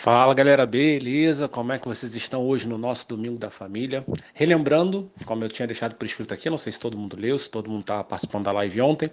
Fala galera, beleza? Como é que vocês estão hoje no nosso Domingo da Família? Relembrando, como eu tinha deixado por escrito aqui, não sei se todo mundo leu, se todo mundo estava participando da live ontem,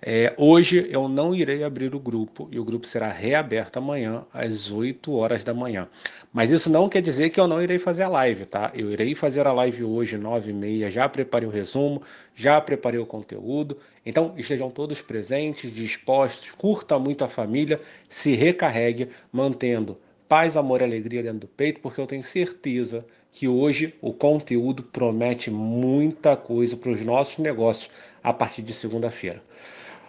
é, hoje eu não irei abrir o grupo e o grupo será reaberto amanhã às 8 horas da manhã. Mas isso não quer dizer que eu não irei fazer a live, tá? Eu irei fazer a live hoje, 9 e meia, já preparei o resumo, já preparei o conteúdo. Então estejam todos presentes, dispostos, curta muito a família, se recarregue, mantendo paz, amor e alegria dentro do peito, porque eu tenho certeza que hoje o conteúdo promete muita coisa para os nossos negócios a partir de segunda-feira.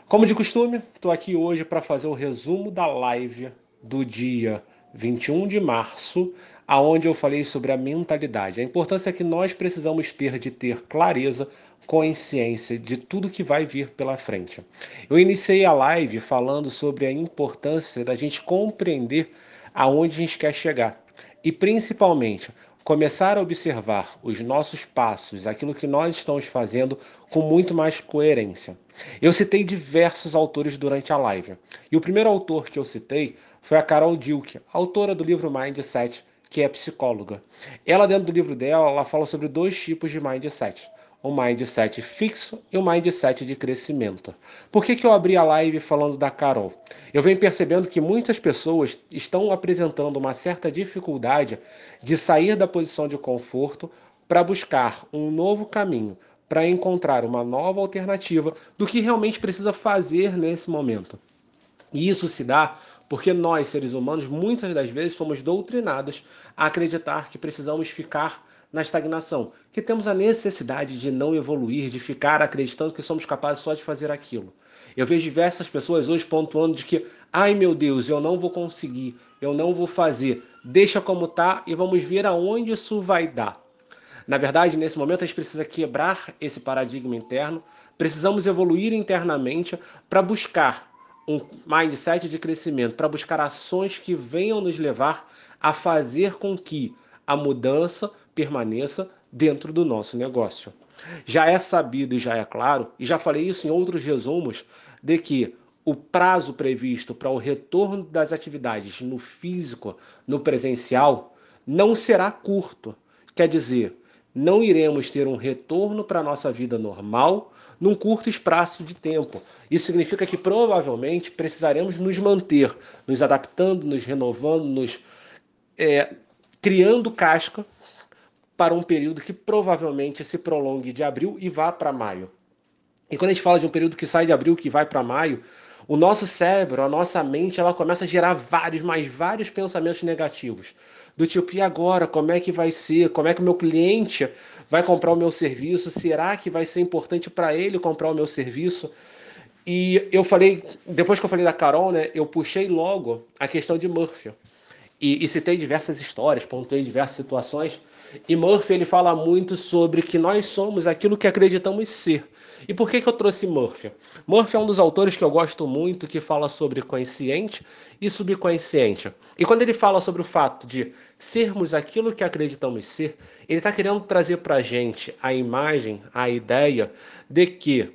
Como de costume, estou aqui hoje para fazer o resumo da live do dia 21 de março, aonde eu falei sobre a mentalidade, a importância que nós precisamos ter de ter clareza, consciência de tudo que vai vir pela frente. Eu iniciei a live falando sobre a importância da gente compreender aonde a gente quer chegar e principalmente começar a observar os nossos passos, aquilo que nós estamos fazendo com muito mais coerência. Eu citei diversos autores durante a live. E o primeiro autor que eu citei foi a Carol Dilke, autora do livro Mindset, que é psicóloga. Ela dentro do livro dela, ela fala sobre dois tipos de mindset um mindset fixo e um mindset de crescimento. Por que, que eu abri a live falando da Carol? Eu venho percebendo que muitas pessoas estão apresentando uma certa dificuldade de sair da posição de conforto para buscar um novo caminho, para encontrar uma nova alternativa do que realmente precisa fazer nesse momento. E isso se dá porque nós, seres humanos, muitas das vezes somos doutrinados a acreditar que precisamos ficar na estagnação, que temos a necessidade de não evoluir, de ficar acreditando que somos capazes só de fazer aquilo. Eu vejo diversas pessoas hoje pontuando de que, ai meu Deus, eu não vou conseguir, eu não vou fazer, deixa como tá e vamos ver aonde isso vai dar. Na verdade, nesse momento a gente precisa quebrar esse paradigma interno, precisamos evoluir internamente para buscar um mindset de crescimento, para buscar ações que venham nos levar a fazer com que a mudança permaneça dentro do nosso negócio. Já é sabido e já é claro, e já falei isso em outros resumos, de que o prazo previsto para o retorno das atividades no físico, no presencial, não será curto. Quer dizer, não iremos ter um retorno para a nossa vida normal num curto espaço de tempo. Isso significa que provavelmente precisaremos nos manter, nos adaptando, nos renovando, nos é, criando casca para um período que provavelmente se prolongue de abril e vá para maio. E quando a gente fala de um período que sai de abril que vai para maio, o nosso cérebro, a nossa mente, ela começa a gerar vários, mais vários pensamentos negativos. Do tipo, e agora? Como é que vai ser? Como é que o meu cliente vai comprar o meu serviço? Será que vai ser importante para ele comprar o meu serviço? E eu falei, depois que eu falei da Carol, né, eu puxei logo a questão de Murphy. E, e citei diversas histórias, pontuei diversas situações. E Murphy ele fala muito sobre que nós somos aquilo que acreditamos ser. E por que, que eu trouxe Murphy? Murphy é um dos autores que eu gosto muito, que fala sobre consciente e subconsciente. E quando ele fala sobre o fato de sermos aquilo que acreditamos ser, ele está querendo trazer para a gente a imagem, a ideia de que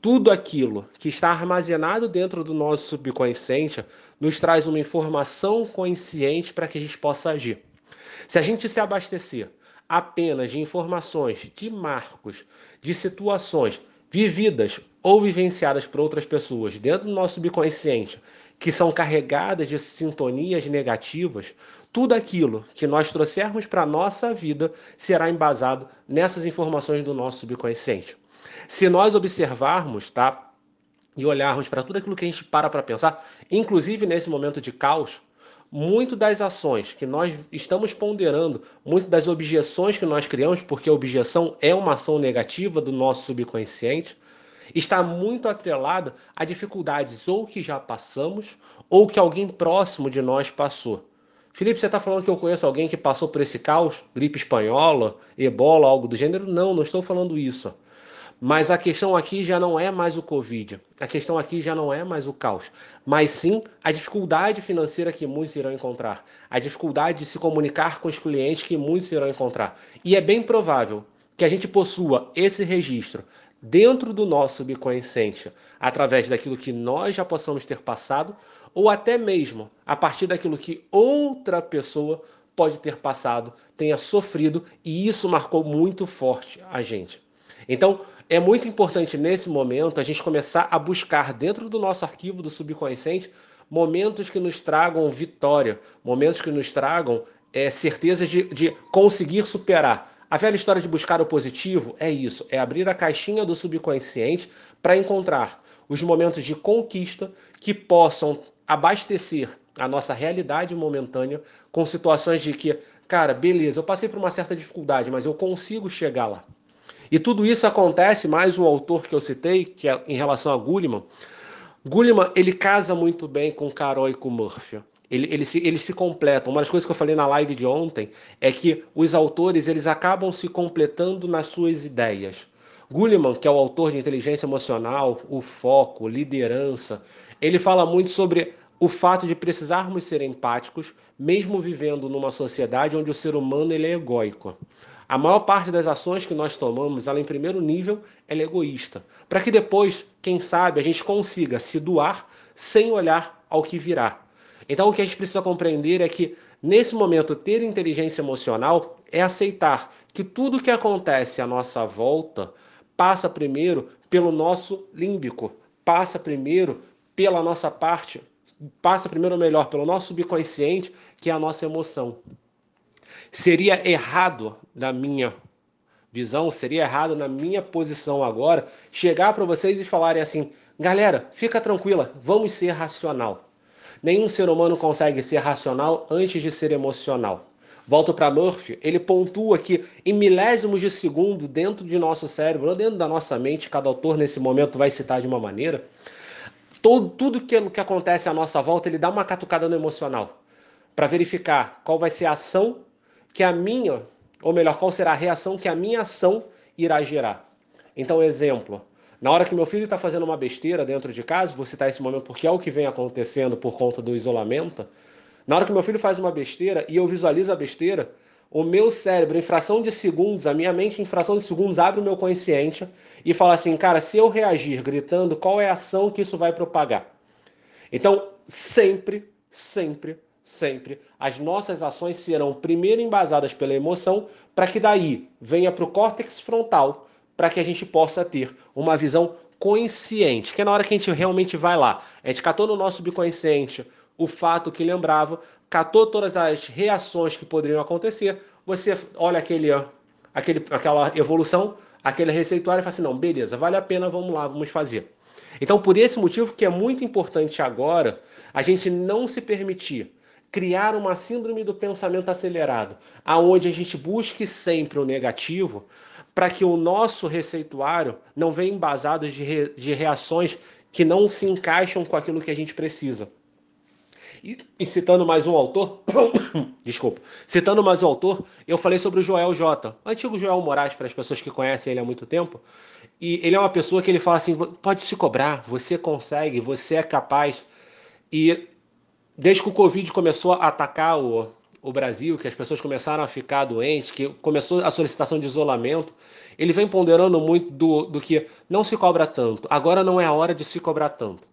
tudo aquilo que está armazenado dentro do nosso subconsciente nos traz uma informação consciente para que a gente possa agir. Se a gente se abastecer apenas de informações, de marcos, de situações vividas ou vivenciadas por outras pessoas dentro do nosso subconsciente, que são carregadas de sintonias negativas, tudo aquilo que nós trouxermos para a nossa vida será embasado nessas informações do nosso subconsciente. Se nós observarmos, tá? e olharmos para tudo aquilo que a gente para para pensar, inclusive nesse momento de caos, muito das ações que nós estamos ponderando, muito das objeções que nós criamos, porque a objeção é uma ação negativa do nosso subconsciente, está muito atrelada a dificuldades ou que já passamos ou que alguém próximo de nós passou. Felipe, você está falando que eu conheço alguém que passou por esse caos, gripe espanhola, ebola, algo do gênero? Não, não estou falando isso. Mas a questão aqui já não é mais o Covid, a questão aqui já não é mais o caos, mas sim a dificuldade financeira que muitos irão encontrar, a dificuldade de se comunicar com os clientes que muitos irão encontrar. E é bem provável que a gente possua esse registro dentro do nosso subconsciente, através daquilo que nós já possamos ter passado, ou até mesmo a partir daquilo que outra pessoa pode ter passado, tenha sofrido, e isso marcou muito forte a gente. Então, é muito importante nesse momento a gente começar a buscar dentro do nosso arquivo do subconsciente momentos que nos tragam vitória, momentos que nos tragam é, certeza de, de conseguir superar. A velha história de buscar o positivo é isso, é abrir a caixinha do subconsciente para encontrar os momentos de conquista que possam abastecer a nossa realidade momentânea com situações de que, cara, beleza, eu passei por uma certa dificuldade, mas eu consigo chegar lá. E tudo isso acontece, mais um autor que eu citei, que é em relação a Gulliman. Gulliman, ele casa muito bem com Carol e com Murphy. Ele, ele, se, ele se completam. Uma das coisas que eu falei na live de ontem é que os autores eles acabam se completando nas suas ideias. Gulliman, que é o autor de inteligência emocional, o foco, liderança, ele fala muito sobre o fato de precisarmos ser empáticos, mesmo vivendo numa sociedade onde o ser humano ele é egóico. A maior parte das ações que nós tomamos, ela em primeiro nível, ela é egoísta, para que depois, quem sabe, a gente consiga se doar sem olhar ao que virá. Então, o que a gente precisa compreender é que, nesse momento, ter inteligência emocional é aceitar que tudo que acontece à nossa volta passa primeiro pelo nosso límbico, passa primeiro pela nossa parte, passa primeiro, melhor, pelo nosso subconsciente, que é a nossa emoção. Seria errado, na minha visão, seria errado na minha posição agora, chegar para vocês e falarem assim: galera, fica tranquila, vamos ser racional. Nenhum ser humano consegue ser racional antes de ser emocional. Volto para Murphy, ele pontua que em milésimos de segundo, dentro de nosso cérebro, ou dentro da nossa mente, cada autor nesse momento vai citar de uma maneira, todo, tudo que, que acontece à nossa volta, ele dá uma catucada no emocional, para verificar qual vai ser a ação que a minha, ou melhor, qual será a reação que a minha ação irá gerar. Então, exemplo, na hora que meu filho está fazendo uma besteira dentro de casa, vou citar esse momento porque é o que vem acontecendo por conta do isolamento. Na hora que meu filho faz uma besteira e eu visualizo a besteira, o meu cérebro, em fração de segundos, a minha mente, em fração de segundos, abre o meu consciente e fala assim: cara, se eu reagir gritando, qual é a ação que isso vai propagar? Então, sempre, sempre, sempre, as nossas ações serão primeiro embasadas pela emoção, para que daí venha para o córtex frontal para que a gente possa ter uma visão consciente, que é na hora que a gente realmente vai lá. A gente catou no nosso subconsciente o fato que lembrava, catou todas as reações que poderiam acontecer, você olha aquele, aquele, aquela evolução, aquele receituário e fala assim, não, beleza, vale a pena, vamos lá, vamos fazer. Então, por esse motivo que é muito importante agora a gente não se permitir criar uma síndrome do pensamento acelerado, aonde a gente busque sempre o negativo, para que o nosso receituário não venha embasado de, re, de reações que não se encaixam com aquilo que a gente precisa. E, e, citando mais um autor, desculpa, citando mais um autor, eu falei sobre o Joel J, antigo Joel Moraes, para as pessoas que conhecem ele há muito tempo, e ele é uma pessoa que ele fala assim, pode se cobrar, você consegue, você é capaz, e desde que o Covid começou a atacar o, o Brasil, que as pessoas começaram a ficar doentes, que começou a solicitação de isolamento, ele vem ponderando muito do, do que não se cobra tanto. Agora não é a hora de se cobrar tanto.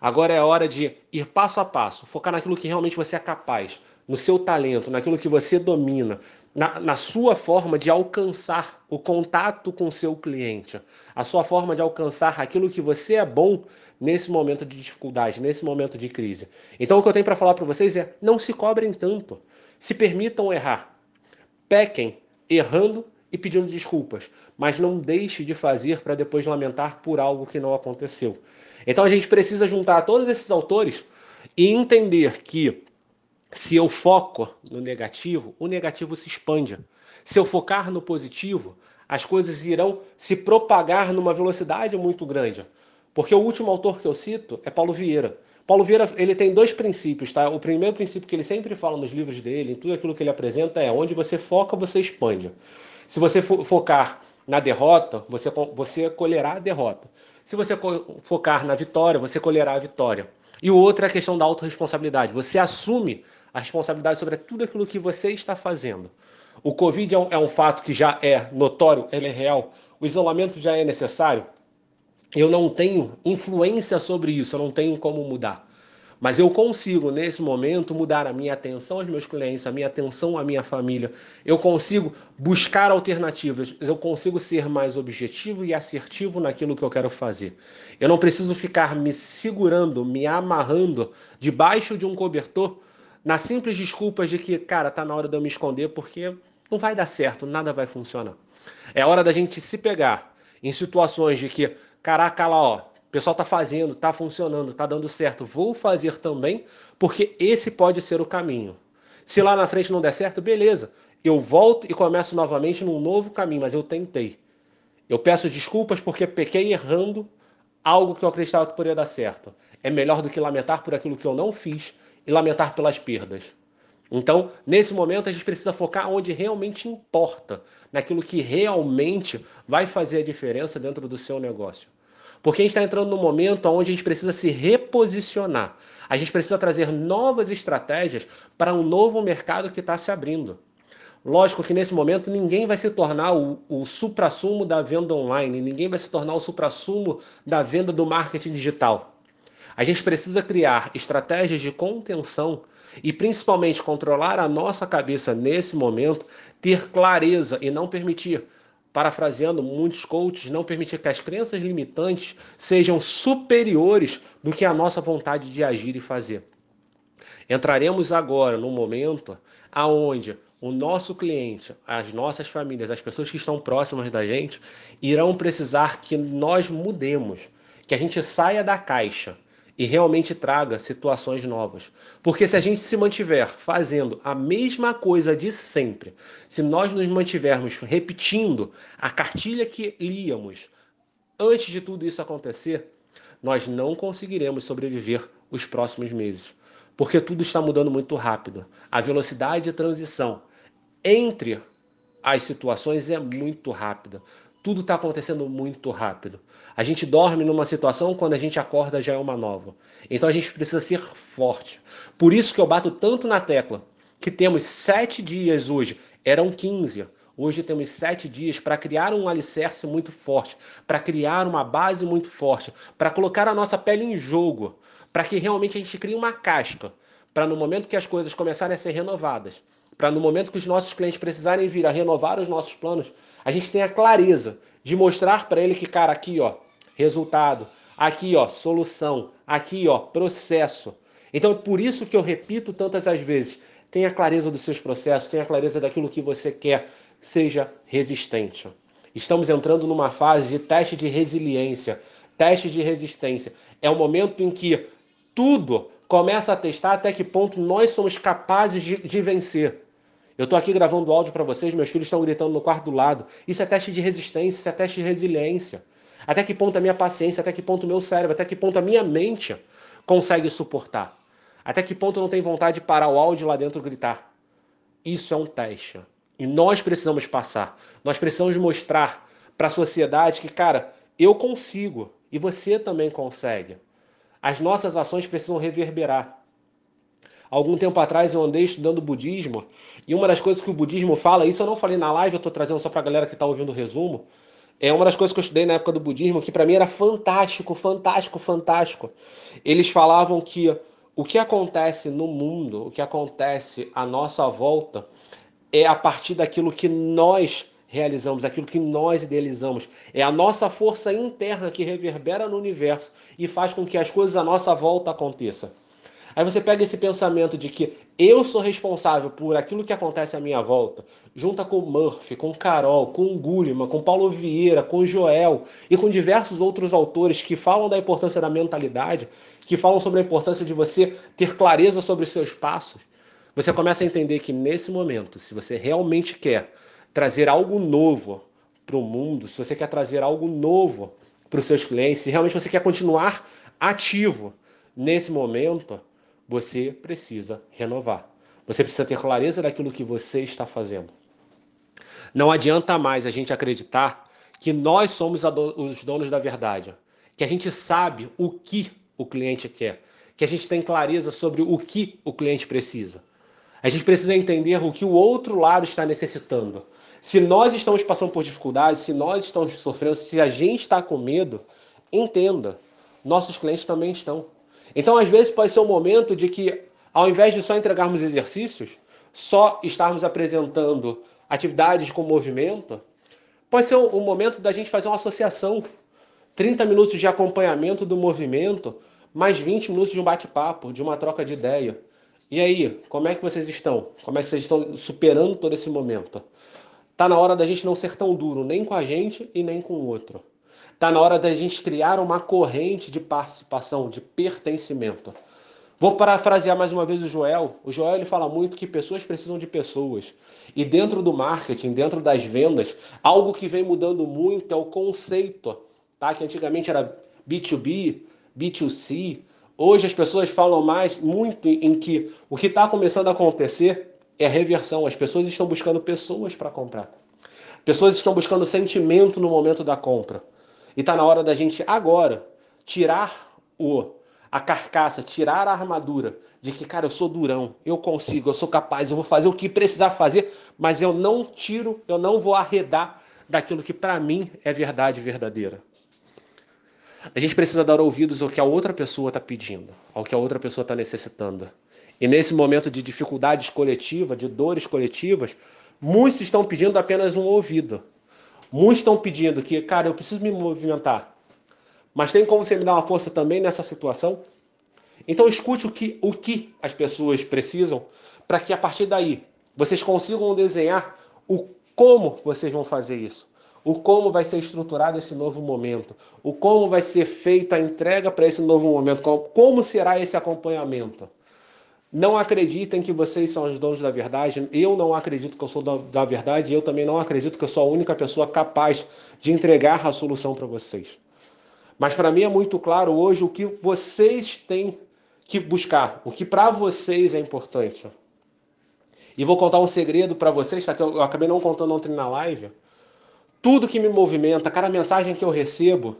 Agora é a hora de ir passo a passo, focar naquilo que realmente você é capaz, no seu talento, naquilo que você domina, na, na sua forma de alcançar o contato com o seu cliente, a sua forma de alcançar aquilo que você é bom nesse momento de dificuldade, nesse momento de crise. Então o que eu tenho para falar para vocês é: não se cobrem tanto. Se permitam errar. Pequem errando e pedindo desculpas, mas não deixe de fazer para depois lamentar por algo que não aconteceu. Então a gente precisa juntar todos esses autores e entender que se eu foco no negativo, o negativo se expande. Se eu focar no positivo, as coisas irão se propagar numa velocidade muito grande. Porque o último autor que eu cito é Paulo Vieira. Paulo Vieira ele tem dois princípios, tá? O primeiro princípio que ele sempre fala nos livros dele, em tudo aquilo que ele apresenta, é onde você foca, você expande. Se você focar na derrota, você, você colherá a derrota. Se você focar na vitória, você colherá a vitória. E o outro é a questão da autorresponsabilidade. Você assume a responsabilidade sobre tudo aquilo que você está fazendo. O Covid é um, é um fato que já é notório, ele é real. o isolamento já é necessário, eu não tenho influência sobre isso, eu não tenho como mudar. Mas eu consigo, nesse momento, mudar a minha atenção aos meus clientes, a minha atenção à minha família. Eu consigo buscar alternativas, eu consigo ser mais objetivo e assertivo naquilo que eu quero fazer. Eu não preciso ficar me segurando, me amarrando debaixo de um cobertor na simples desculpa de que, cara, tá na hora de eu me esconder porque não vai dar certo, nada vai funcionar. É hora da gente se pegar em situações de que, caraca, lá, ó, o pessoal está fazendo, está funcionando, está dando certo, vou fazer também, porque esse pode ser o caminho. Se lá na frente não der certo, beleza. Eu volto e começo novamente num novo caminho, mas eu tentei. Eu peço desculpas porque pequei errando algo que eu acreditava que poderia dar certo. É melhor do que lamentar por aquilo que eu não fiz e lamentar pelas perdas. Então, nesse momento, a gente precisa focar onde realmente importa, naquilo que realmente vai fazer a diferença dentro do seu negócio. Porque a gente está entrando num momento onde a gente precisa se reposicionar. A gente precisa trazer novas estratégias para um novo mercado que está se abrindo. Lógico que nesse momento ninguém vai se tornar o, o supra-sumo da venda online, ninguém vai se tornar o supra-sumo da venda do marketing digital. A gente precisa criar estratégias de contenção e principalmente controlar a nossa cabeça nesse momento, ter clareza e não permitir parafraseando muitos coaches, não permitir que as crenças limitantes sejam superiores do que a nossa vontade de agir e fazer. Entraremos agora num momento aonde o nosso cliente, as nossas famílias, as pessoas que estão próximas da gente, irão precisar que nós mudemos, que a gente saia da caixa e realmente traga situações novas. Porque se a gente se mantiver fazendo a mesma coisa de sempre, se nós nos mantivermos repetindo a cartilha que líamos antes de tudo isso acontecer, nós não conseguiremos sobreviver os próximos meses. Porque tudo está mudando muito rápido. A velocidade de transição entre as situações é muito rápida. Tudo está acontecendo muito rápido. A gente dorme numa situação, quando a gente acorda já é uma nova. Então a gente precisa ser forte. Por isso que eu bato tanto na tecla que temos sete dias hoje, eram 15. Hoje temos sete dias para criar um alicerce muito forte, para criar uma base muito forte, para colocar a nossa pele em jogo, para que realmente a gente crie uma casca, para no momento que as coisas começarem a ser renovadas, para no momento que os nossos clientes precisarem vir a renovar os nossos planos, a gente tenha clareza de mostrar para ele que, cara, aqui, ó, resultado, aqui, ó, solução, aqui, ó, processo. Então, por isso que eu repito tantas as vezes, tenha clareza dos seus processos, tenha clareza daquilo que você quer, seja resistente. Estamos entrando numa fase de teste de resiliência, teste de resistência. É o momento em que tudo começa a testar até que ponto nós somos capazes de, de vencer. Eu estou aqui gravando áudio para vocês, meus filhos estão gritando no quarto do lado. Isso é teste de resistência, isso é teste de resiliência. Até que ponto a minha paciência, até que ponto o meu cérebro, até que ponto a minha mente consegue suportar. Até que ponto não tenho vontade de parar o áudio lá dentro e gritar. Isso é um teste. E nós precisamos passar. Nós precisamos mostrar para a sociedade que, cara, eu consigo e você também consegue. As nossas ações precisam reverberar. Algum tempo atrás eu andei estudando budismo e uma das coisas que o budismo fala, isso eu não falei na live, eu estou trazendo só para a galera que está ouvindo o resumo, é uma das coisas que eu estudei na época do budismo que para mim era fantástico, fantástico, fantástico. Eles falavam que o que acontece no mundo, o que acontece à nossa volta, é a partir daquilo que nós realizamos, aquilo que nós idealizamos. É a nossa força interna que reverbera no universo e faz com que as coisas à nossa volta aconteçam. Aí você pega esse pensamento de que eu sou responsável por aquilo que acontece à minha volta, junta com Murphy, com Carol, com Gulliman, com Paulo Vieira, com Joel e com diversos outros autores que falam da importância da mentalidade, que falam sobre a importância de você ter clareza sobre os seus passos. Você começa a entender que nesse momento, se você realmente quer trazer algo novo para o mundo, se você quer trazer algo novo para os seus clientes, se realmente você quer continuar ativo nesse momento, você precisa renovar. Você precisa ter clareza daquilo que você está fazendo. Não adianta mais a gente acreditar que nós somos os donos da verdade, que a gente sabe o que o cliente quer, que a gente tem clareza sobre o que o cliente precisa. A gente precisa entender o que o outro lado está necessitando. Se nós estamos passando por dificuldades, se nós estamos sofrendo, se a gente está com medo, entenda, nossos clientes também estão. Então, às vezes, pode ser um momento de que, ao invés de só entregarmos exercícios, só estarmos apresentando atividades com movimento, pode ser um momento da gente fazer uma associação. 30 minutos de acompanhamento do movimento, mais 20 minutos de um bate-papo, de uma troca de ideia. E aí, como é que vocês estão? Como é que vocês estão superando todo esse momento? Tá na hora da gente não ser tão duro, nem com a gente e nem com o outro. Tá na hora da gente criar uma corrente de participação, de pertencimento. Vou parafrasear mais uma vez o Joel. O Joel ele fala muito que pessoas precisam de pessoas. E dentro do marketing, dentro das vendas, algo que vem mudando muito é o conceito, tá? Que antigamente era B2B, B2C. Hoje as pessoas falam mais muito em que o que está começando a acontecer é reversão. As pessoas estão buscando pessoas para comprar. Pessoas estão buscando sentimento no momento da compra. E está na hora da gente agora tirar o a carcaça, tirar a armadura de que, cara, eu sou durão, eu consigo, eu sou capaz, eu vou fazer o que precisar fazer, mas eu não tiro, eu não vou arredar daquilo que para mim é verdade verdadeira. A gente precisa dar ouvidos ao que a outra pessoa está pedindo, ao que a outra pessoa está necessitando. E nesse momento de dificuldades coletivas, de dores coletivas, muitos estão pedindo apenas um ouvido. Muitos estão pedindo que, cara, eu preciso me movimentar. Mas tem como você me dar uma força também nessa situação? Então escute o que, o que as pessoas precisam para que a partir daí vocês consigam desenhar o como vocês vão fazer isso. O como vai ser estruturado esse novo momento. O como vai ser feita a entrega para esse novo momento. Como será esse acompanhamento. Não acreditem que vocês são os donos da verdade. Eu não acredito que eu sou da verdade. Eu também não acredito que eu sou a única pessoa capaz de entregar a solução para vocês. Mas para mim é muito claro hoje o que vocês têm que buscar, o que para vocês é importante. E vou contar um segredo para vocês, tá? que eu acabei não contando ontem na live. Tudo que me movimenta, cada mensagem que eu recebo,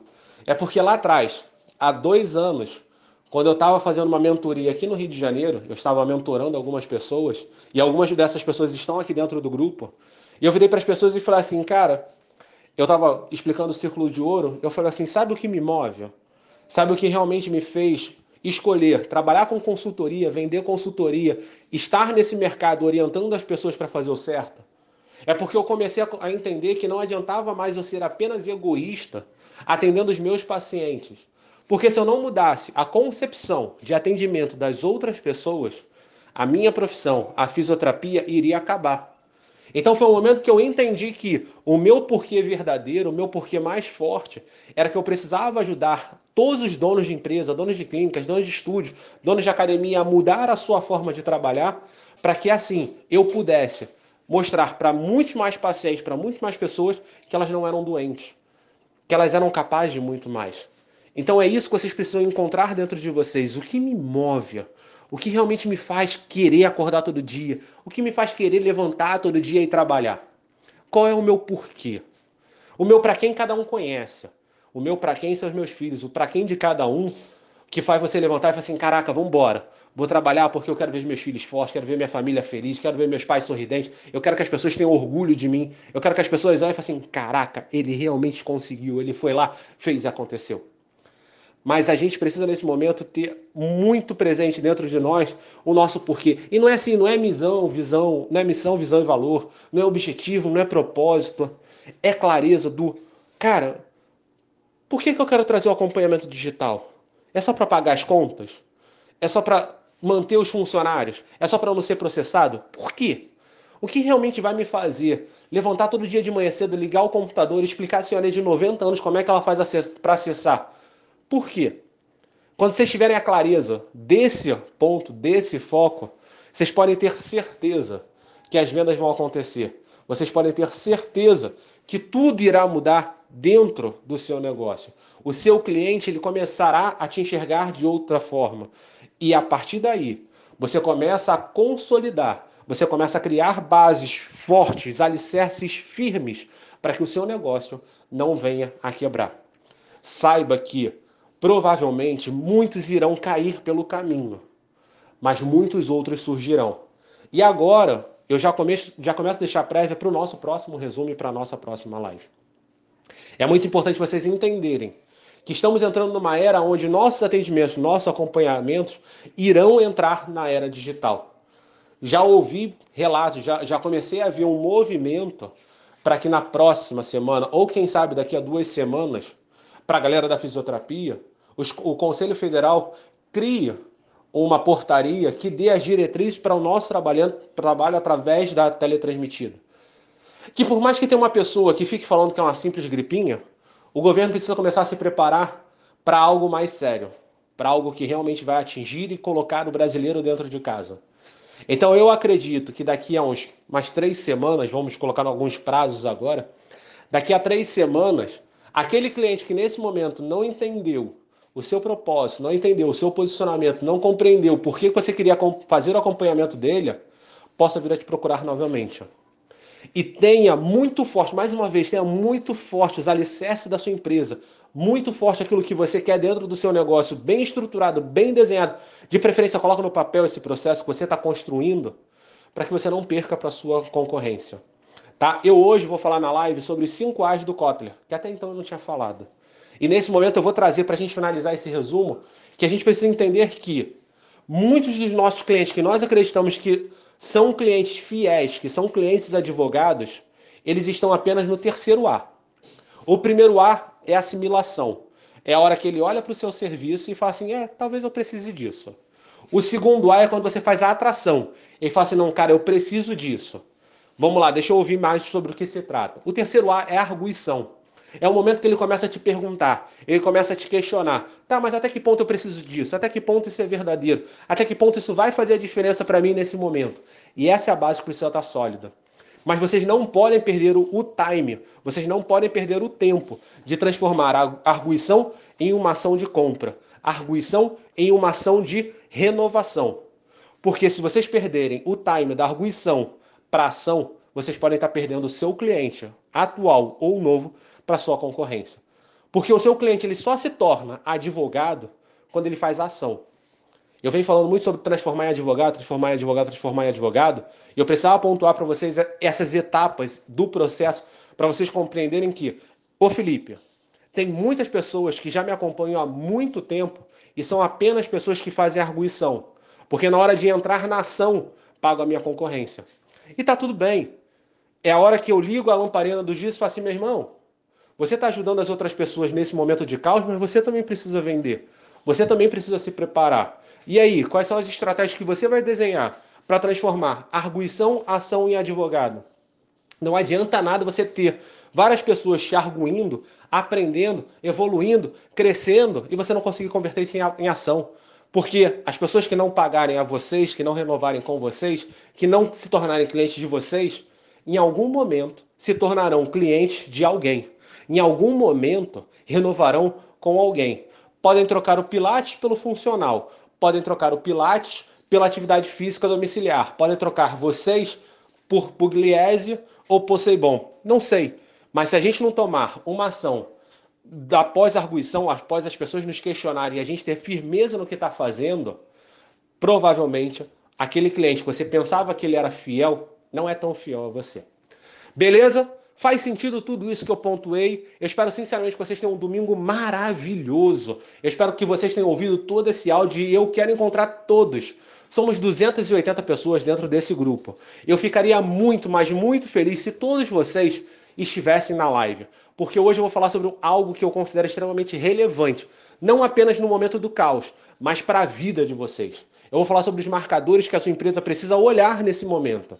é porque lá atrás, há dois anos, quando eu estava fazendo uma mentoria aqui no Rio de Janeiro, eu estava mentorando algumas pessoas, e algumas dessas pessoas estão aqui dentro do grupo, e eu virei para as pessoas e falei assim, cara, eu estava explicando o círculo de ouro, eu falei assim: sabe o que me move? Sabe o que realmente me fez escolher trabalhar com consultoria, vender consultoria, estar nesse mercado orientando as pessoas para fazer o certo? É porque eu comecei a entender que não adiantava mais eu ser apenas egoísta atendendo os meus pacientes. Porque se eu não mudasse a concepção de atendimento das outras pessoas, a minha profissão, a fisioterapia, iria acabar. Então foi um momento que eu entendi que o meu porquê verdadeiro, o meu porquê mais forte, era que eu precisava ajudar todos os donos de empresa, donos de clínicas, donos de estúdios, donos de academia a mudar a sua forma de trabalhar, para que assim eu pudesse mostrar para muitos mais pacientes, para muitas mais pessoas, que elas não eram doentes, que elas eram capazes de muito mais. Então é isso que vocês precisam encontrar dentro de vocês. O que me move? O que realmente me faz querer acordar todo dia? O que me faz querer levantar todo dia e trabalhar? Qual é o meu porquê? O meu para quem cada um conhece. O meu para quem são os meus filhos. O para quem de cada um que faz você levantar e falar assim: caraca, vamos. Vou trabalhar porque eu quero ver meus filhos fortes, quero ver minha família feliz, quero ver meus pais sorridentes. Eu quero que as pessoas tenham orgulho de mim. Eu quero que as pessoas olhem e falem assim: caraca, ele realmente conseguiu. Ele foi lá, fez aconteceu. Mas a gente precisa nesse momento ter muito presente dentro de nós o nosso porquê. E não é assim, não é missão, visão, não é missão, visão e valor, não é objetivo, não é propósito, é clareza do, cara, por que, que eu quero trazer o acompanhamento digital? É só para pagar as contas? É só para manter os funcionários? É só para não ser processado? Por quê? O que realmente vai me fazer levantar todo dia de manhã cedo, ligar o computador e explicar a senhora de 90 anos como é que ela faz para acessar? Por quê? Quando vocês tiverem a clareza desse ponto, desse foco, vocês podem ter certeza que as vendas vão acontecer. Vocês podem ter certeza que tudo irá mudar dentro do seu negócio. O seu cliente ele começará a te enxergar de outra forma. E a partir daí, você começa a consolidar, você começa a criar bases fortes, alicerces firmes para que o seu negócio não venha a quebrar. Saiba que Provavelmente muitos irão cair pelo caminho, mas muitos outros surgirão. E agora, eu já começo, já começo a deixar prévia para o nosso próximo resumo e para a nossa próxima live. É muito importante vocês entenderem que estamos entrando numa era onde nossos atendimentos, nossos acompanhamentos irão entrar na era digital. Já ouvi relatos, já, já comecei a ver um movimento para que na próxima semana, ou quem sabe daqui a duas semanas, para a galera da fisioterapia, os, o Conselho Federal crie uma portaria que dê as diretrizes para o nosso trabalho, trabalho através da teletransmitida. Que por mais que tenha uma pessoa que fique falando que é uma simples gripinha, o governo precisa começar a se preparar para algo mais sério, para algo que realmente vai atingir e colocar o brasileiro dentro de casa. Então eu acredito que daqui a uns mais três semanas, vamos colocar alguns prazos agora, daqui a três semanas, aquele cliente que nesse momento não entendeu o seu propósito, não entendeu o seu posicionamento, não compreendeu por que você queria fazer o acompanhamento dele, possa vir a te procurar novamente. E tenha muito forte, mais uma vez, tenha muito forte os alicerces da sua empresa, muito forte aquilo que você quer dentro do seu negócio, bem estruturado, bem desenhado. De preferência, coloque no papel esse processo que você está construindo, para que você não perca para sua concorrência. Tá? Eu hoje vou falar na live sobre os 5 A's do Kotler, que até então eu não tinha falado. E nesse momento eu vou trazer para a gente finalizar esse resumo que a gente precisa entender que muitos dos nossos clientes que nós acreditamos que são clientes fiéis, que são clientes advogados, eles estão apenas no terceiro A. O primeiro A é assimilação. É a hora que ele olha para o seu serviço e fala assim: é, talvez eu precise disso. O segundo A é quando você faz a atração. Ele fala assim: não, cara, eu preciso disso. Vamos lá, deixa eu ouvir mais sobre o que se trata. O terceiro A é a arguição. É o momento que ele começa a te perguntar, ele começa a te questionar. Tá, mas até que ponto eu preciso disso? Até que ponto isso é verdadeiro? Até que ponto isso vai fazer a diferença para mim nesse momento? E essa é a base que precisa estar sólida. Mas vocês não podem perder o, time, vocês não podem perder o tempo de transformar a arguição em uma ação de compra, a arguição em uma ação de renovação. Porque se vocês perderem o time da arguição para ação, vocês podem estar perdendo o seu cliente, atual ou novo, para sua concorrência. Porque o seu cliente ele só se torna advogado quando ele faz a ação. Eu venho falando muito sobre transformar em advogado, transformar em advogado, transformar em advogado, e eu precisava pontuar para vocês essas etapas do processo para vocês compreenderem que, ô Felipe, tem muitas pessoas que já me acompanham há muito tempo e são apenas pessoas que fazem arguição, porque na hora de entrar na ação, pago a minha concorrência. E tá tudo bem. É a hora que eu ligo a lamparina do juiz e falo assim, meu irmão, você está ajudando as outras pessoas nesse momento de caos, mas você também precisa vender. Você também precisa se preparar. E aí, quais são as estratégias que você vai desenhar para transformar arguição, ação em advogado? Não adianta nada você ter várias pessoas te arguindo, aprendendo, evoluindo, crescendo e você não conseguir converter isso em ação. Porque as pessoas que não pagarem a vocês, que não renovarem com vocês, que não se tornarem clientes de vocês, em algum momento se tornarão clientes de alguém em algum momento renovarão com alguém. Podem trocar o Pilates pelo funcional, podem trocar o Pilates pela atividade física domiciliar, podem trocar vocês por Pugliese ou Poseidon. Não sei, mas se a gente não tomar uma ação após a arguição, após as pessoas nos questionarem e a gente ter firmeza no que está fazendo, provavelmente aquele cliente que você pensava que ele era fiel não é tão fiel a você. Beleza? Faz sentido tudo isso que eu pontuei? Eu espero sinceramente que vocês tenham um domingo maravilhoso. Eu espero que vocês tenham ouvido todo esse áudio e eu quero encontrar todos. Somos 280 pessoas dentro desse grupo. Eu ficaria muito, mas muito feliz se todos vocês estivessem na live, porque hoje eu vou falar sobre algo que eu considero extremamente relevante, não apenas no momento do caos, mas para a vida de vocês. Eu vou falar sobre os marcadores que a sua empresa precisa olhar nesse momento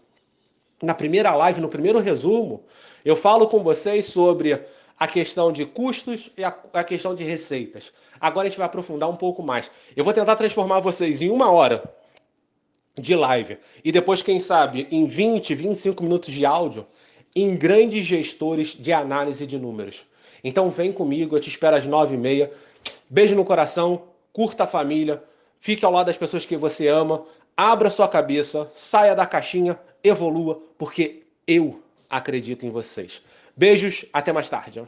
na primeira live, no primeiro resumo, eu falo com vocês sobre a questão de custos e a, a, questão de receitas. Agora a gente vai aprofundar um pouco mais. Eu vou tentar transformar vocês em uma hora de live e depois, quem sabe, em 20, 25 minutos de áudio, em grandes gestores de análise de números. Então vem comigo, eu te espero às nove e meia. Beijo no coração, curta a família, fique ao lado das pessoas que você ama, abra sua cabeça, saia da caixinha, evolua, porque eu acredito em vocês. Beijos, até mais tarde.